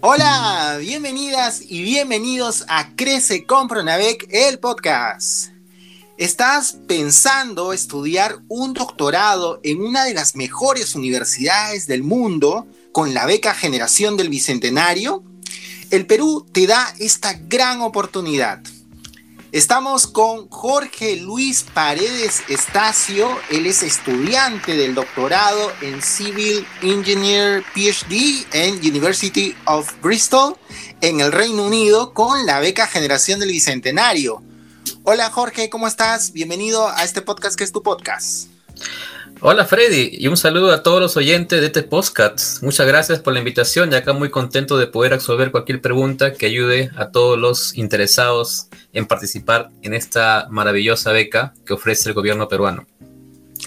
Hola, bienvenidas y bienvenidos a Crece con Pronavec, el podcast. ¿Estás pensando estudiar un doctorado en una de las mejores universidades del mundo con la beca Generación del Bicentenario? El Perú te da esta gran oportunidad. Estamos con Jorge Luis Paredes Estacio. Él es estudiante del doctorado en Civil Engineer PhD en University of Bristol en el Reino Unido con la beca Generación del Bicentenario. Hola Jorge, ¿cómo estás? Bienvenido a este podcast que es tu podcast. Hola Freddy y un saludo a todos los oyentes de este podcast. Muchas gracias por la invitación y acá muy contento de poder resolver cualquier pregunta que ayude a todos los interesados en participar en esta maravillosa beca que ofrece el gobierno peruano.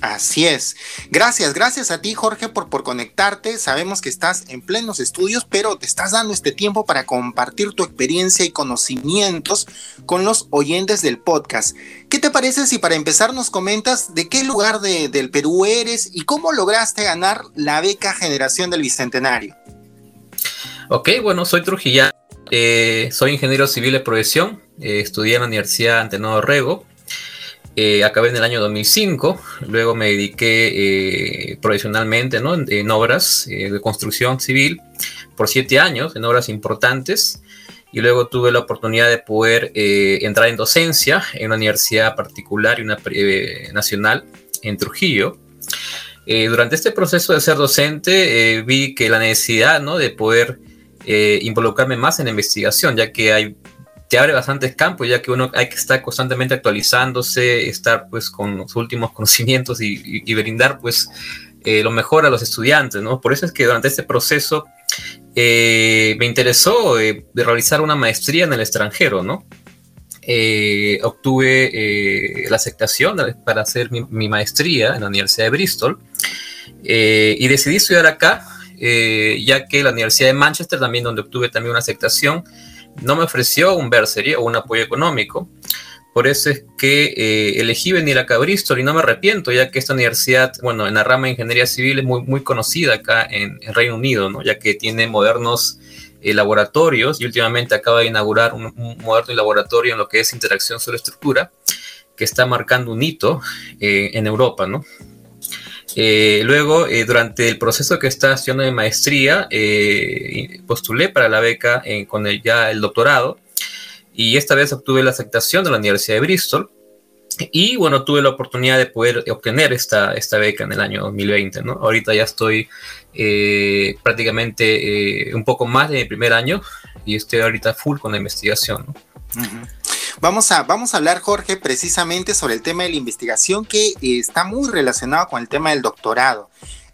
Así es. Gracias, gracias a ti Jorge por, por conectarte. Sabemos que estás en plenos estudios, pero te estás dando este tiempo para compartir tu experiencia y conocimientos con los oyentes del podcast. ¿Qué te parece si para empezar nos comentas de qué lugar del Perú eres y cómo lograste ganar la beca Generación del Bicentenario? Ok, bueno, soy Trujillano, eh, soy ingeniero civil de profesión, eh, estudié en la Universidad Antenado Rego eh, acabé en el año 2005, luego me dediqué eh, profesionalmente ¿no? en, obras eh, de construcción civil por siete años, en obras importantes, y luego tuve la oportunidad de poder entrar en docencia en una universidad particular y una nacional en Trujillo. durante este proceso de ser docente vi que la necesidad ¿no? de poder involucrarme más en la investigación, ya que hay te abre bastantes campos, ya que uno hay que estar constantemente actualizándose, estar pues con los últimos conocimientos y, brindar pues eh, lo mejor a los estudiantes, ¿no? Por eso es que durante este proceso eh, me interesó eh, realizar una maestría en el extranjero, ¿no? obtuve la aceptación para hacer mi, mi, maestría en la Universidad de Bristol y decidí estudiar acá, ya que la Universidad de Manchester, también donde obtuve también una aceptación, no me ofreció un bursary o un apoyo económico. Por eso es que eh, elegí venir acá a Bristol y no me arrepiento, ya que esta universidad, bueno, en la rama de ingeniería civil es muy, conocida acá en, Reino Unido, ¿no? ya que tiene modernos eh, laboratorios y últimamente acaba de inaugurar un, moderno laboratorio en lo que es interacción sobre estructura, que está marcando un hito eh, en Europa, ¿no? Eh, luego, eh, durante el proceso que estaba haciendo de maestría, eh, postulé para la beca con el, ya el doctorado y esta vez obtuve la aceptación de la Universidad de Bristol y bueno, tuve la oportunidad de poder obtener esta, esta beca en el año 2020, ¿no? Ahorita ya estoy prácticamente un poco más de mi primer año y estoy ahorita full con la investigación, ¿no? Vamos a, vamos a hablar, Jorge, precisamente sobre el tema de la investigación que eh, está muy relacionado con el tema del doctorado.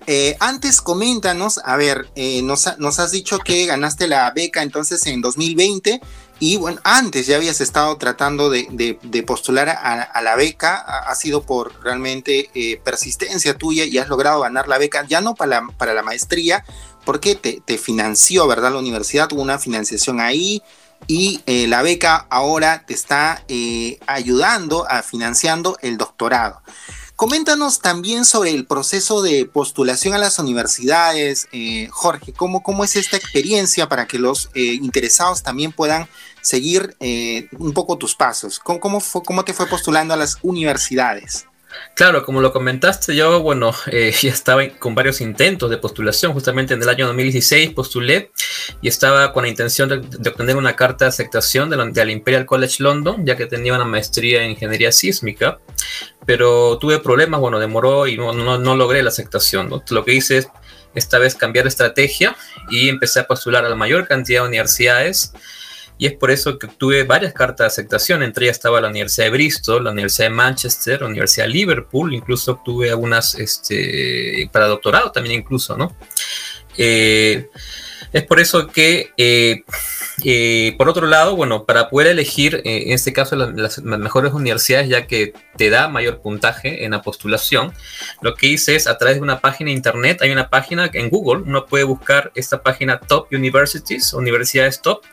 Eh, antes, coméntanos, a ver, eh, nos, has dicho que ganaste la beca entonces en 2020 y bueno, antes ya habías estado tratando de, postular a, la beca, ha, sido por realmente persistencia tuya y has logrado ganar la beca, ya no para la, para la maestría, porque te, te financió, ¿verdad? La universidad tuvo una financiación ahí, y eh, la beca ahora te está eh, ayudando a financiando el doctorado. Coméntanos también sobre el proceso de postulación a las universidades, eh, Jorge, ¿cómo, ¿cómo, es esta experiencia para que los interesados también puedan seguir un poco tus pasos? ¿Cómo, cómo, fue, ¿Cómo te fue postulando a las universidades? Claro, como lo comentaste, yo, bueno, eh, ya estaba con varios intentos de postulación. Justamente en el año 2016 postulé y estaba con la intención de, obtener una carta de aceptación de la, Imperial College London, ya que tenía una maestría en ingeniería sísmica. Pero tuve problemas, bueno, demoró y no, no, logré la aceptación. Lo que hice es esta vez cambiar de estrategia y empecé a postular a la mayor cantidad de universidades y es por eso que obtuve varias cartas de aceptación, entre ellas estaba la Universidad de Bristol, la Universidad de Manchester, la Universidad de Liverpool, incluso obtuve algunas este, para doctorado también incluso, ¿no? Eh, es por eso que, eh, eh, por otro lado, bueno, para poder elegir, en este caso, las, mejores universidades, ya que te da mayor puntaje en la postulación, lo que hice es a través de una página de internet, hay una página en Google, uno puede buscar esta página Top Universities, Universidades Top,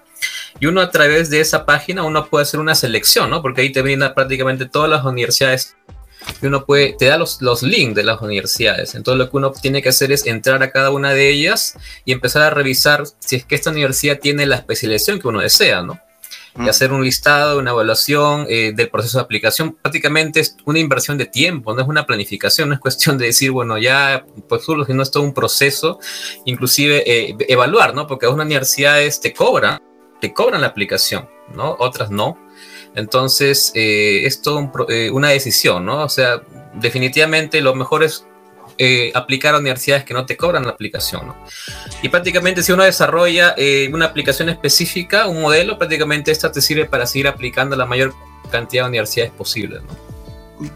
y uno a través de esa página uno puede hacer una selección, ¿no? Porque ahí te brinda prácticamente todas las universidades y uno puede, te da los, los links de las universidades. Entonces lo que uno tiene que hacer es entrar a cada una de ellas y empezar a revisar si es que esta universidad tiene la especialización que uno desea, ¿no? y hacer un listado, una evaluación eh, del proceso de aplicación. Prácticamente es una inversión de tiempo, no es una planificación, no es cuestión de decir, bueno, ya, pues sino es todo un proceso, inclusive eh, evaluar, ¿no? Porque algunas universidades te cobran, te cobran la aplicación, ¿no? Otras no. Entonces, eh, es todo una decisión, ¿no? O sea, definitivamente lo mejor es eh, aplicar a universidades que no te cobran la aplicación. Y prácticamente si uno desarrolla eh, una aplicación específica, un modelo, prácticamente esta te sirve para seguir aplicando la mayor cantidad de universidades posibles.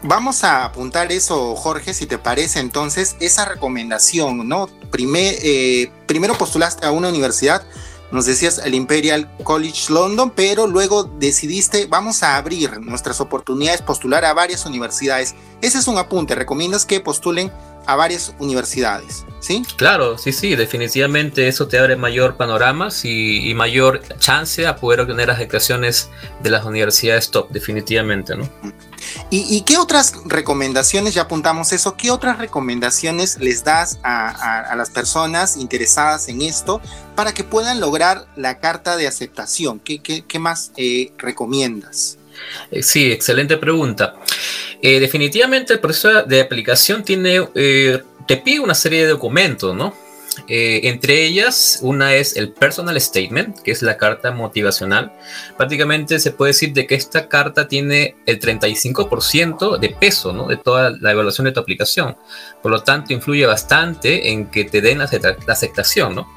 Vamos a apuntar eso, Jorge, si te parece entonces, esa recomendación, ¿no? Eh, primero postulaste a una universidad, nos decías el Imperial College London, pero luego decidiste, vamos a abrir nuestras oportunidades, postular a varias universidades. Ese es un apunte, recomiendas que postulen a varias universidades, ¿sí? Claro, sí, sí, definitivamente eso te abre mayor panorama y, mayor chance a poder obtener las declaraciones de las universidades top, definitivamente, ¿no? ¿Y, qué otras recomendaciones, ya apuntamos eso, qué otras recomendaciones les das a, las personas interesadas en esto para que puedan lograr la carta de aceptación? ¿Qué, más eh, recomiendas? Eh, sí, excelente pregunta. Eh, definitivamente el proceso de aplicación tiene, eh, te pide una serie de documentos, ¿no? Eh, entre ellas, una es el personal statement, que es la carta motivacional. Prácticamente se puede decir de que esta carta tiene el 35% de peso ¿no? de toda la evaluación de tu aplicación. Por lo tanto, influye bastante en que te den la, aceptación. ¿no?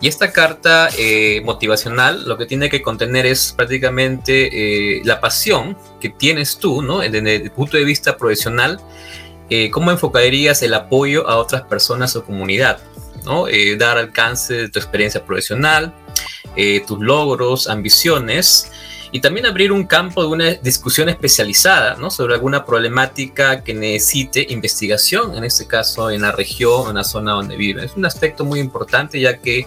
Y esta carta eh, motivacional lo que tiene que contener es prácticamente eh, la pasión que tienes tú ¿no? desde el punto de vista profesional. ¿Cómo enfocarías el apoyo a otras personas o comunidad? Eh, dar alcance de tu experiencia profesional, eh, tus logros, ambiciones y también abrir un campo de una discusión especializada sobre alguna problemática que necesite investigación, en este caso en la región en la zona donde vive. Es un aspecto muy importante ya que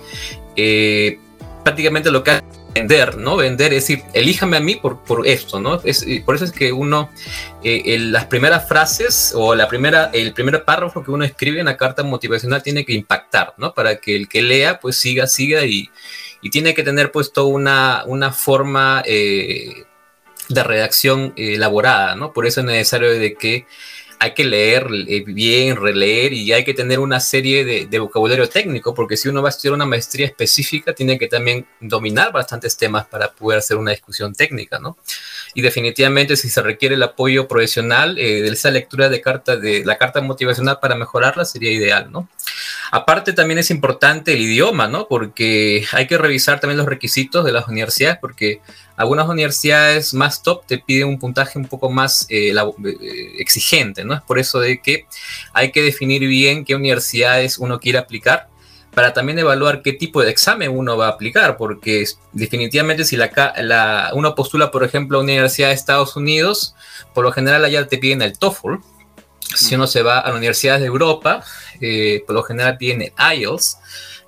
eh, prácticamente lo que vender, ¿no? Vender, es decir, elíjame a mí por, por esto, ¿no? Es, por eso es que uno, eh, las primeras frases o la primera, el primer párrafo que uno escribe en la carta motivacional tiene que impactar, ¿no? Para que el que lea, pues siga, siga y, y tiene que tener puesto una, una forma eh, de redacción elaborada, ¿no? Por eso es necesario de que hay que leer eh, bien, releer y hay que tener una serie de, vocabulario técnico, porque si uno va a estudiar una maestría específica, tiene que también dominar bastantes temas para poder hacer una discusión técnica, ¿no? Y definitivamente si se requiere el apoyo profesional eh, de esa lectura de carta, de la carta motivacional para mejorarla, sería ideal, ¿no? Aparte también es importante el idioma, ¿no? Porque hay que revisar también los requisitos de las universidades, porque algunas universidades más top te piden un puntaje un poco más eh, eh, exigente, ¿no? Es por eso de que hay que definir bien qué universidades uno quiere aplicar para también evaluar qué tipo de examen uno va a aplicar, porque definitivamente si la, uno postula, por ejemplo, a una universidad de Estados Unidos, por lo general allá te piden el TOEFL. Si uno se va a universidades de Europa, eh, por lo general piden el IELTS.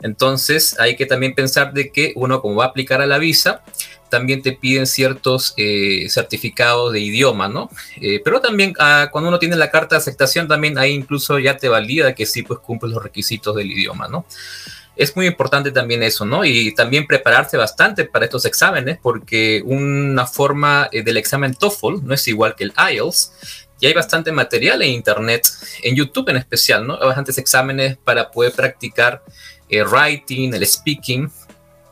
Entonces hay que también pensar de que uno como va a aplicar a la visa, también te piden ciertos eh, certificados de idioma, ¿no? Eh, pero también ah, cuando uno tiene la carta de aceptación, también ahí incluso ya te valida que sí, pues cumple los requisitos del idioma, ¿no? Es muy importante también eso, ¿no? Y también prepararse bastante para estos exámenes, porque una forma eh, del examen TOEFL no es igual que el IELTS, y hay bastante material en Internet, en YouTube en especial, ¿no? Hay bastantes exámenes para poder practicar el writing, el speaking,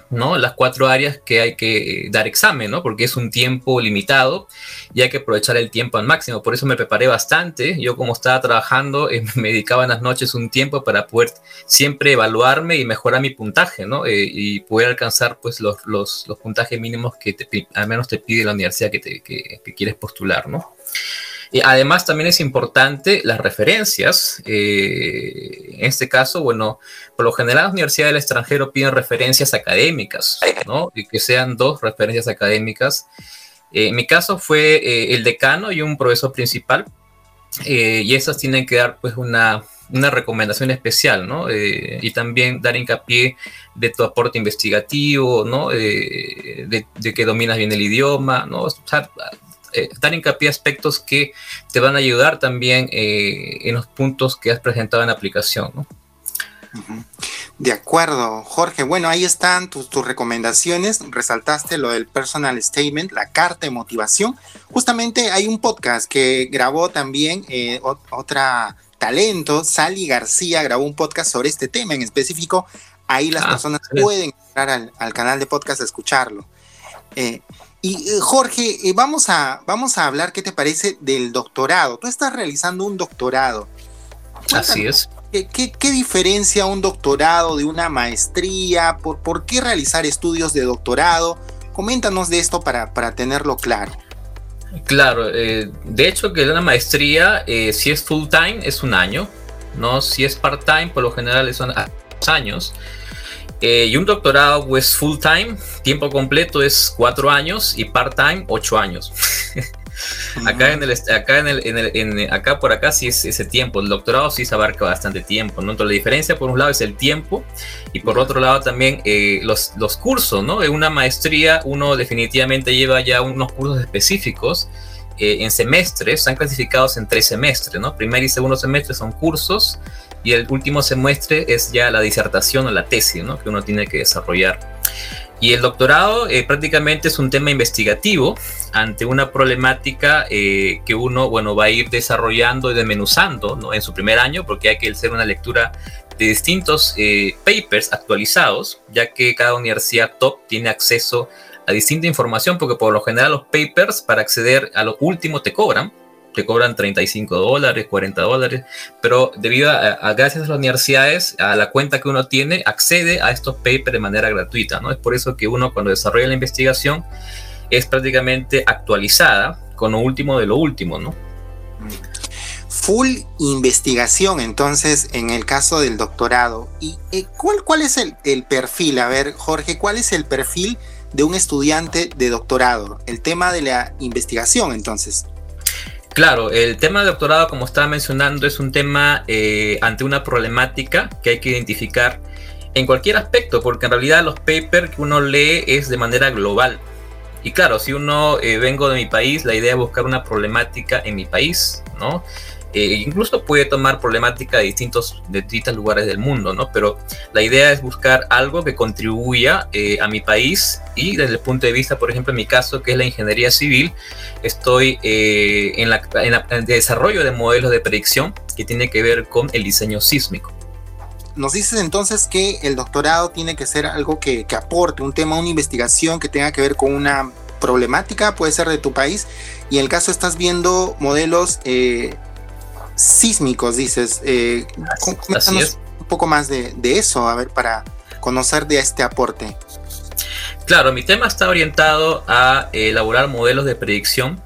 ¿no? Las cuatro áreas que hay que dar examen, ¿no? Porque es un tiempo limitado y hay que aprovechar el tiempo al máximo. Por eso me preparé bastante. Yo como estaba trabajando, eh, me dedicaba en las noches un tiempo para poder siempre evaluarme y mejorar mi puntaje, ¿no? Eh, y poder alcanzar pues los, los, los puntajes mínimos que al menos te pide la universidad que, te, que quieres postular, ¿no? Y además también es importante las referencias. Eh, en este caso, bueno, por lo general las universidades del extranjero piden referencias académicas, ¿no? Y que sean dos referencias académicas. Eh, en mi caso fue eh, el decano y un profesor principal. y esas tienen que dar pues una, una recomendación especial, ¿no? y también dar hincapié de tu aporte investigativo, ¿no? de, de, que dominas bien el idioma, ¿no? Eh, dar hincapié a aspectos que te van a ayudar también en los puntos que has presentado en la aplicación. ¿no? De acuerdo, Jorge. Bueno, ahí están tus, recomendaciones. Resaltaste lo del personal statement, la carta de motivación. Justamente hay un podcast que grabó también eh, otra talento, Sally García, grabó un podcast sobre este tema en específico. Ahí las ah, personas pueden entrar al, canal de podcast a escucharlo. Eh, y eh, Jorge, vamos, a, vamos a hablar, ¿qué te parece del doctorado? Tú estás realizando un doctorado. Así es. ¿Qué, diferencia un doctorado de una maestría? ¿Por, ¿Por, qué realizar estudios de doctorado? Coméntanos de esto para, para tenerlo claro. Claro, eh, de hecho que una maestría, eh, si es full time, es un año, ¿no? Si es part time, por lo general son años. Eh, y un doctorado, pues full time, tiempo completo es cuatro años y part time, ocho años. Acá en el, acá en el, en el acá por acá sí es ese tiempo. El doctorado sí se abarca bastante tiempo, ¿no? Entonces la diferencia por un lado es el tiempo y por otro lado también eh, los, los cursos, ¿no? En una maestría uno definitivamente lleva ya unos cursos específicos eh, en semestres, están clasificados en tres semestres, ¿no? Primer y segundo semestre son cursos y el último semestre es ya la disertación o la tesis, ¿no? Que uno tiene que desarrollar. Y el doctorado eh, prácticamente es un tema investigativo ante una problemática eh, que uno bueno, va a ir desarrollando y desmenuzando ¿no? en su primer año, porque hay que hacer una lectura de distintos eh, papers actualizados, ya que cada universidad top tiene acceso a distinta información, porque por lo general los papers para acceder a lo último te cobran, te cobran 35 dólares, 40 dólares, pero debido a, gracias a las universidades, a la cuenta que uno tiene, accede a estos papers de manera gratuita, ¿no? Es por eso que uno cuando desarrolla la investigación es prácticamente actualizada con lo último de lo último, ¿no? Full investigación, entonces, en el caso del doctorado. ¿Y eh, cuál, cuál es el, el perfil? A ver, Jorge, ¿cuál es el perfil de un estudiante de doctorado? El tema de la investigación, entonces. Claro, el tema de doctorado, como estaba mencionando, es un tema eh, ante una problemática que hay que identificar en cualquier aspecto, porque en realidad los papers que uno lee es de manera global. Y claro, si uno eh, vengo de mi país, la idea es buscar una problemática en mi país, ¿no? Eh, incluso puede tomar problemática de distintos, de lugares del mundo, ¿no? Pero la idea es buscar algo que contribuya eh, a mi país y desde el punto de vista, por ejemplo, en mi caso, que es la ingeniería civil, estoy eh, en, el desarrollo de modelos de predicción que tiene que ver con el diseño sísmico. Nos dices entonces que el doctorado tiene que ser algo que, que aporte un tema, una investigación que tenga que ver con una problemática, puede ser de tu país, y en el caso estás viendo modelos eh, sísmicos, dices. Eh, un poco más de, eso, a ver, para conocer de este aporte. Claro, mi tema está orientado a elaborar modelos de predicción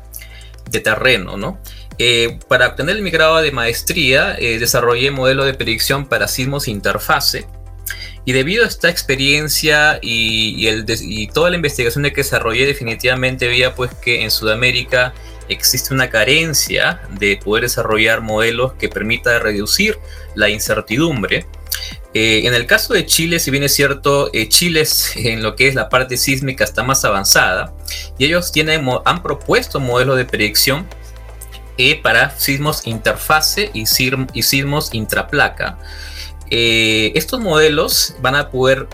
de terreno, ¿no? Eh, para obtener mi grado de maestría, eh, desarrollé modelo de predicción para sismos interfase. Y debido a esta experiencia y, el, y toda la investigación que desarrollé, definitivamente veía pues que en Sudamérica existe una carencia de poder desarrollar modelos que permita reducir la incertidumbre. Eh, en el caso de Chile, si bien es cierto, eh, Chile en lo que es la parte sísmica está más avanzada y ellos tienen, han propuesto modelos de predicción eh, para sismos interfase y, y sismos intraplaca. estos modelos van a poder,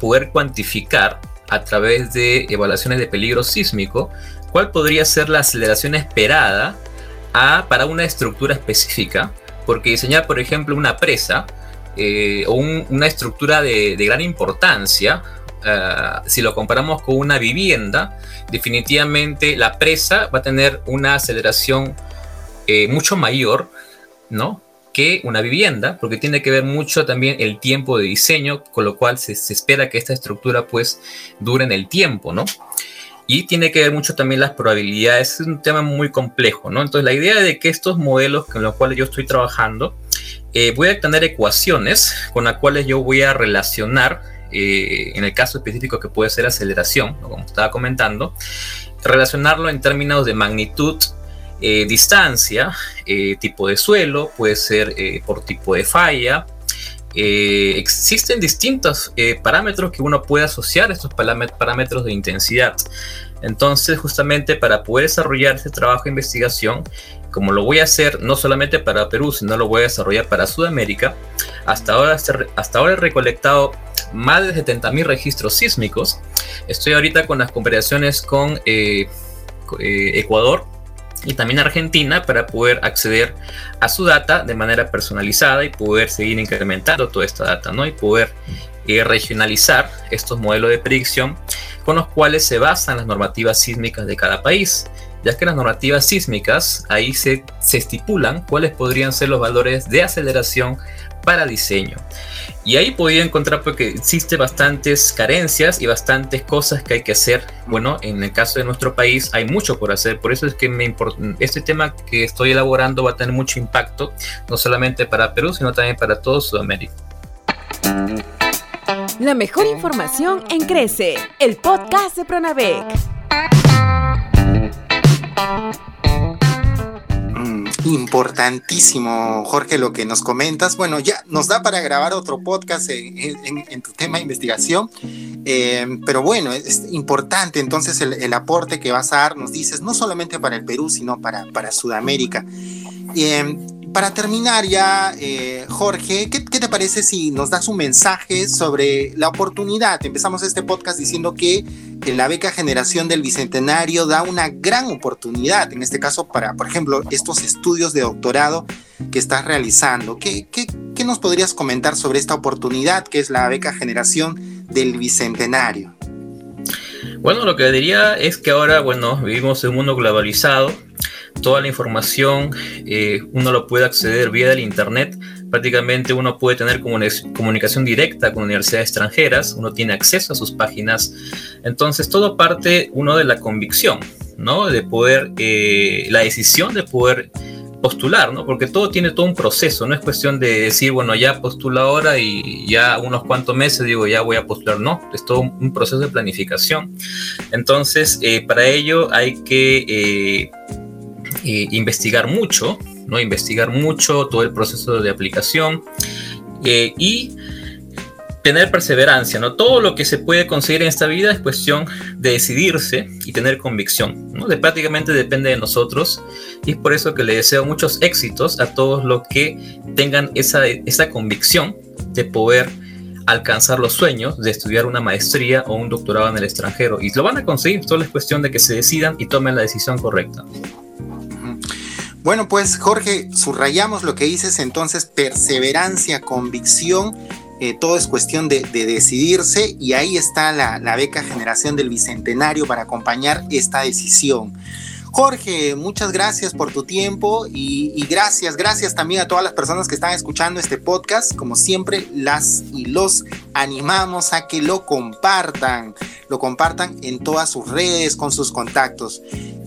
poder cuantificar a través de evaluaciones de peligro sísmico cuál podría ser la aceleración esperada para una estructura específica, porque diseñar, por ejemplo, una presa eh, o una estructura de, gran importancia, eh, si lo comparamos con una vivienda, definitivamente la presa va a tener una aceleración eh, mucho mayor, ¿no? Que una vivienda, porque tiene que ver mucho también el tiempo de diseño, con lo cual se, espera que esta estructura pues dure en el tiempo, ¿no? y tiene que ver mucho también las probabilidades. Es un tema muy complejo, ¿no? Entonces, la idea de que estos modelos con los cuales yo estoy trabajando, eh, voy a tener ecuaciones con las cuales yo voy a relacionar, eh, en el caso específico que puede ser aceleración, como estaba comentando, relacionarlo en términos de magnitud, eh, distancia, tipo de suelo, puede ser por tipo de falla, existen distintos parámetros que uno puede asociar a estos parámetros de intensidad. Entonces, justamente para poder desarrollar ese trabajo de investigación, como lo voy a hacer no solamente para Perú, sino lo voy a desarrollar para Sudamérica, hasta ahora, hasta ahora he recolectado más de 70.000 registros sísmicos. Estoy ahorita con las comparaciones con eh, eh, Ecuador y también Argentina para poder acceder a su data de manera personalizada y poder seguir incrementando toda esta data, ¿no? Y poder eh, regionalizar estos modelos de predicción con los cuales se basan las normativas sísmicas de cada país, ya que las normativas sísmicas ahí se, se estipulan cuáles podrían ser los valores de aceleración para diseño. Y ahí podía encontrar porque existe bastantes carencias y bastantes cosas que hay que hacer. Bueno, en el caso de nuestro país hay mucho por hacer, por eso es que me este tema que estoy elaborando va a tener mucho impacto, no solamente para Perú, sino también para todo Sudamérica. La mejor información en Crece, el podcast de Pronavec. Importantísimo, Jorge, lo que nos comentas. Bueno, ya nos da para grabar otro podcast en, tu tema de investigación, eh, pero bueno, es importante entonces el, aporte que vas a dar, nos dices, no solamente para el Perú, sino para, para Sudamérica. Eh, para terminar ya, eh, Jorge, ¿qué, te parece si nos das un mensaje sobre la oportunidad? Empezamos este podcast diciendo que la beca generación del Bicentenario da una gran oportunidad, en este caso para, por ejemplo, estos estudios de doctorado que estás realizando. ¿Qué, qué, qué nos podrías comentar sobre esta oportunidad que es la beca generación del Bicentenario? Bueno, lo que diría es que ahora, bueno, vivimos en un mundo globalizado toda la información eh, uno lo puede acceder vía del Internet. Prácticamente uno puede tener comunicación directa con universidades extranjeras, uno tiene acceso a sus páginas. Entonces todo parte uno de la convicción, ¿no? De poder, eh, la decisión de poder postular, ¿no? Porque todo tiene todo un proceso, no es cuestión de decir, bueno, ya postulo ahora y ya unos cuantos meses digo, ya voy a postular, no, es todo un proceso de planificación. Entonces, eh, para ello hay que eh, investigar mucho, ¿no? Investigar mucho todo el proceso de aplicación eh, y tener perseverancia, ¿no? Todo lo que se puede conseguir en esta vida es cuestión de decidirse y tener convicción, ¿no? De prácticamente depende de nosotros y es por eso que le deseo muchos éxitos a todos los que tengan esa, esa convicción de poder alcanzar los sueños de estudiar una maestría o un doctorado en el extranjero y lo van a conseguir, solo es cuestión de que se decidan y tomen la decisión correcta. Bueno, pues Jorge, subrayamos lo que dices entonces, perseverancia, convicción, eh, todo es cuestión de, decidirse y ahí está la, la beca generación del Bicentenario para acompañar esta decisión. Jorge, muchas gracias por tu tiempo y, gracias, gracias también a todas las personas que están escuchando este podcast. Como siempre, las y los animamos a que lo compartan, lo compartan en todas sus redes, con sus contactos.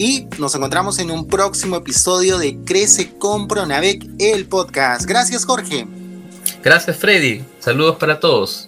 Y nos encontramos en un próximo episodio de Crece con Pronavec, el podcast. Gracias, Jorge. Gracias, Freddy. Saludos para todos.